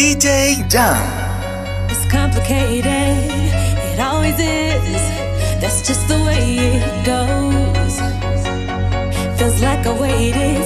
DJ Jam. It's complicated, it always is. That's just the way it goes. Feels like I waited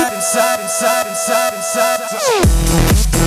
inside, inside, inside, inside, inside. inside.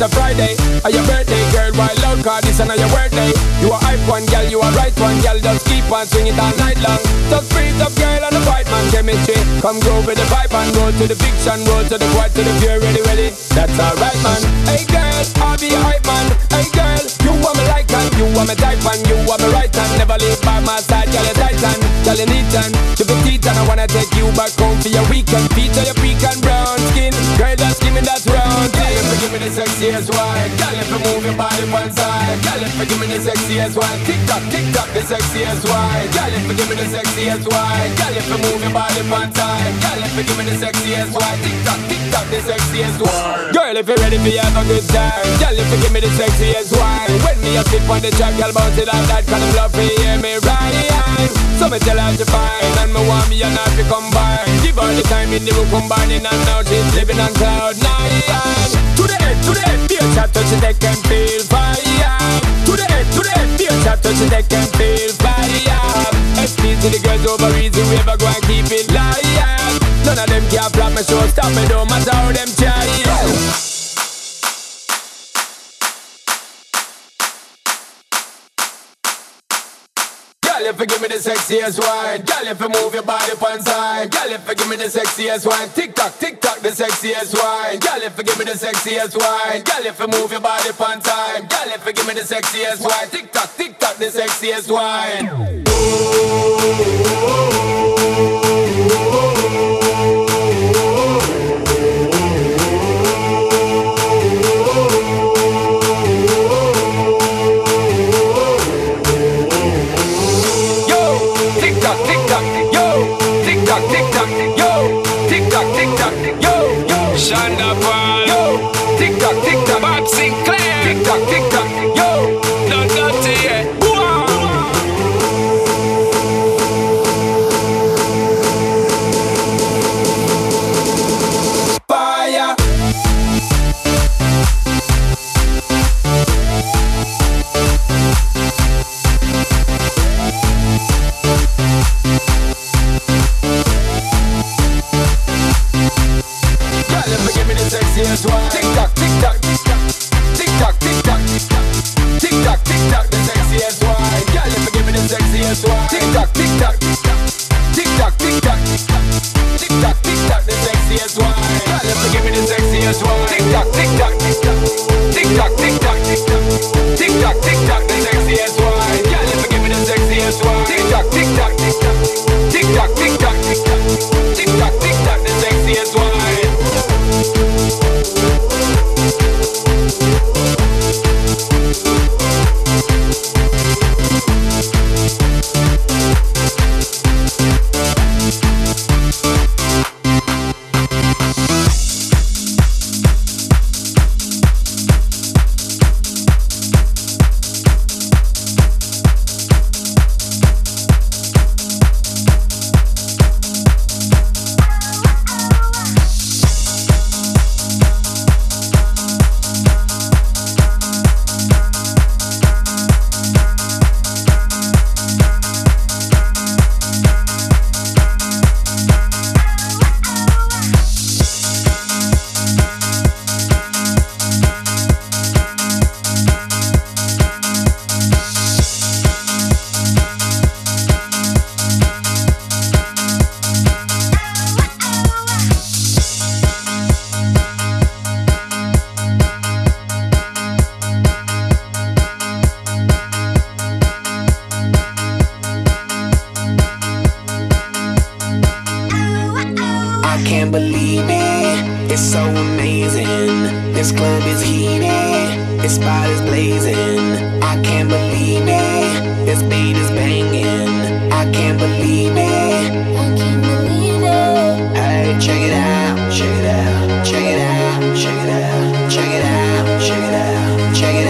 It's a Friday, a your birthday, girl. Wild out, cause this on your birthday. You a hype one, girl. You a right one, girl. Just keep on swinging all night long. Just breathe up, girl, on the white man chemistry. Come go with the vibe and go to the fiction, roll to the quiet, to the pure, ready, ready. That's alright, man. Hey, girl, I'll be hype man. Hey, girl, you want me like man, you want me type man, you want me right hand. Never leave by my side, girl, you titan, girl, you neat and you petite and I wanna take you back home for your weekend. Feature your pecan brown skin, girl, just give me that round thing. Give me the sexiest wine. Girl, if you move your body one side. Girl, if you give me the sexiest wine. Tick tock, tick tock, the sexiest wine. Girl, if you give me the sexiest wine. Girl, if you move your body one time. Girl, if you give me the sexiest wine. Tick tock, tick tock, the sexiest wine. Girl, if you're ready for have a good time. Girl, if you give me the sexiest wine. When me a sit on the track, girl, bounce it like that. Cause I'm love for hear me right. So me tell her to find. And me want me and her to combine. Give her the time in the room combining. And now she's living on cloud nine. To the head, to the head, feel chat, touch it, they can feel over easy, we ever go and keep it live. None of them can flop my show, stop me, don't matter how them sexiest wine. Girl, if you move your body one side. Girl, if you give me the sexiest wine. Tick tock, tick tock, the sexiest wine. Girl, if you give me the sexiest wine. Girl, if you move your body one time. Girl, if you give me the sexiest wine. Tick tock, tick tock, the sexiest wine. Shonda Paul. Check it out, check it out, check it out, check it out.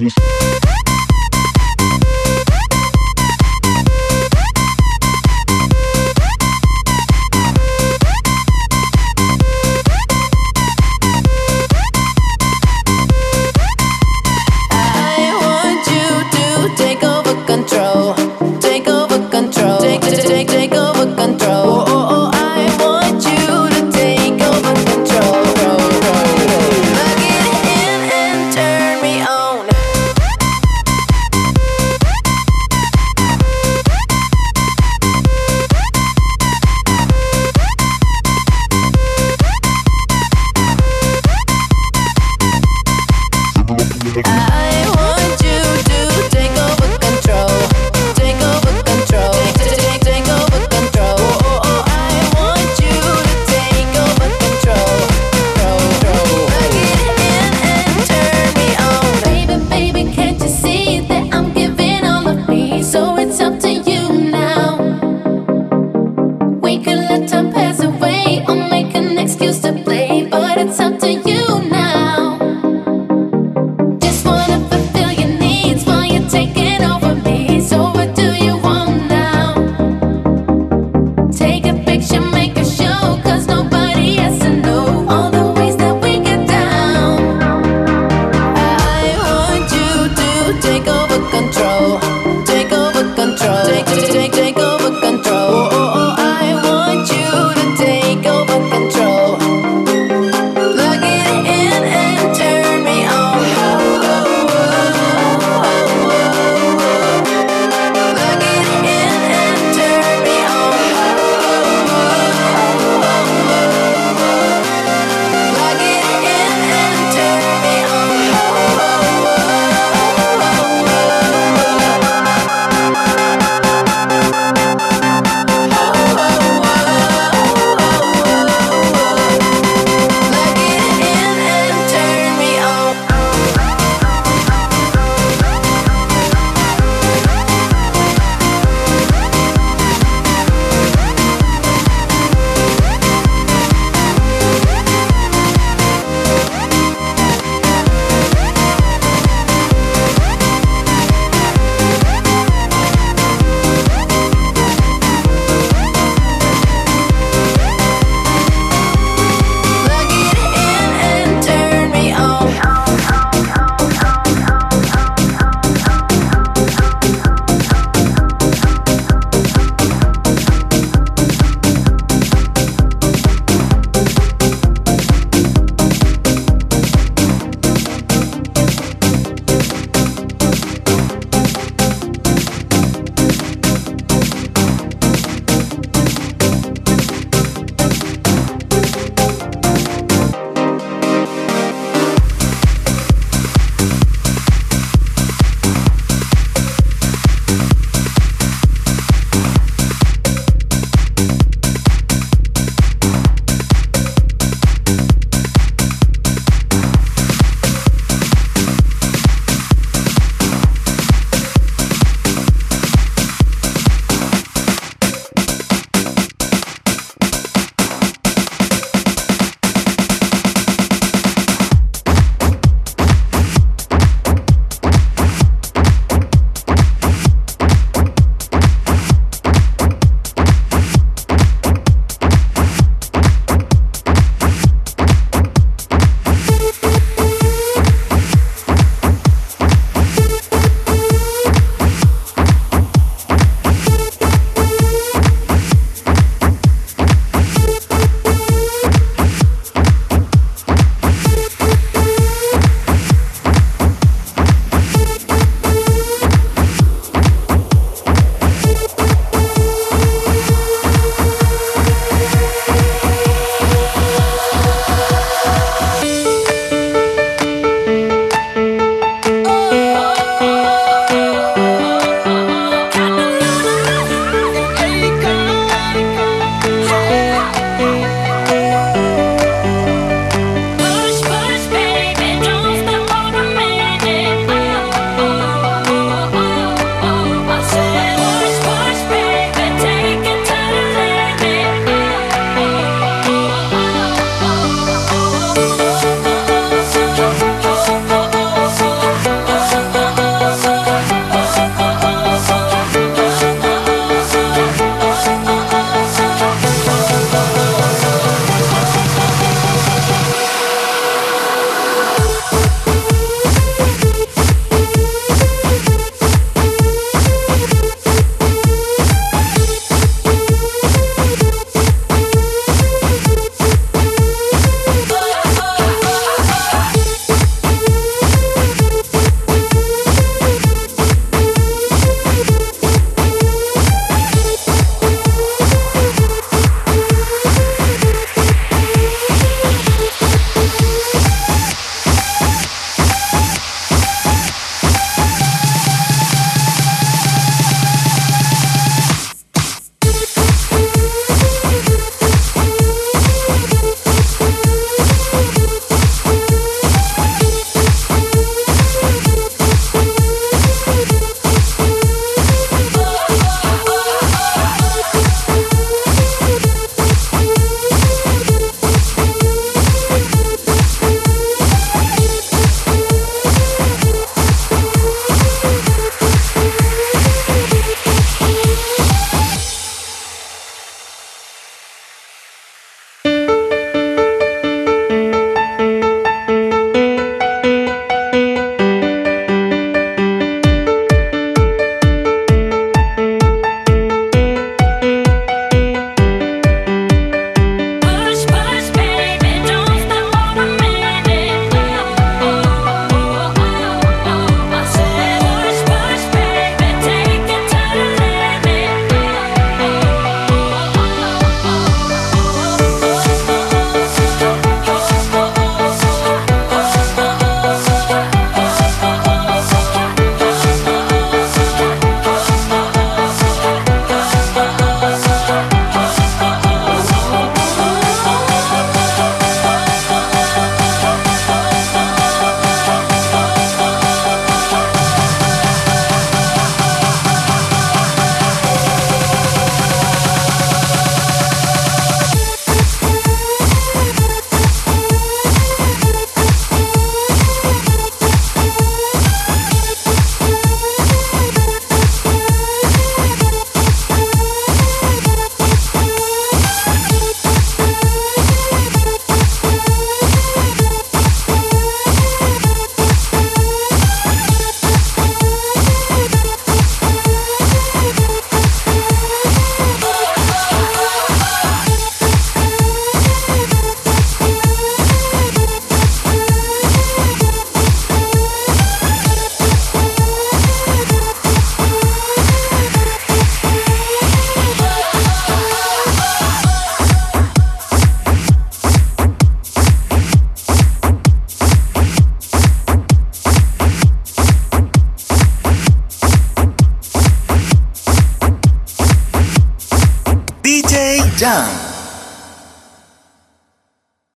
On.